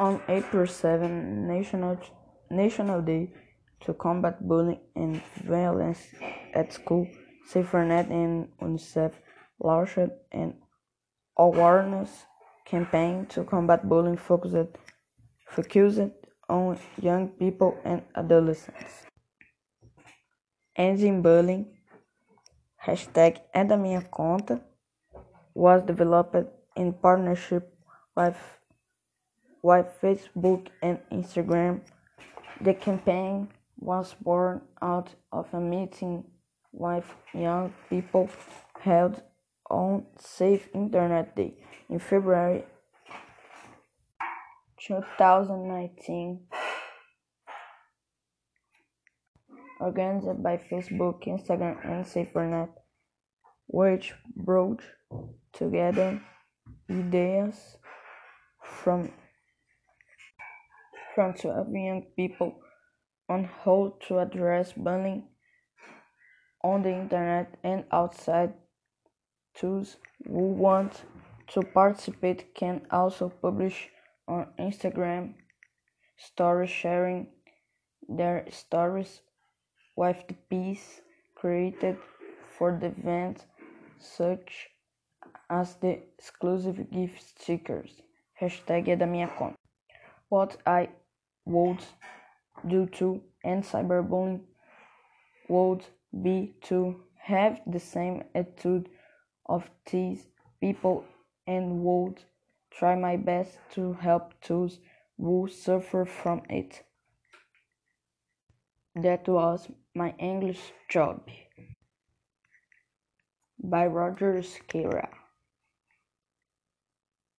On April 7, National, National Day to Combat Bullying and Violence at School, SaferNet and UNICEF launched an awareness campaign to combat bullying focused, focused on young people and adolescents. Ending Bullying, hashtag é minha conta, was developed in partnership with, with Facebook and Instagram. The campaign was born out of a meeting with young people held on Safe Internet Day in February 2019, organized by Facebook, Instagram, and SaferNet, which brought together ideas from from 12 young people on how to address bullying on the internet and outside. Those who want to participate can also publish on Instagram stories sharing their stories with the piece created for the event, such as the exclusive gift stickers. Hashtag é da minha conta. What I would do to end cyberbullying would be to have the same attitude of these people and would try my best to help those who suffer from it. That was my English job by Roger Skira.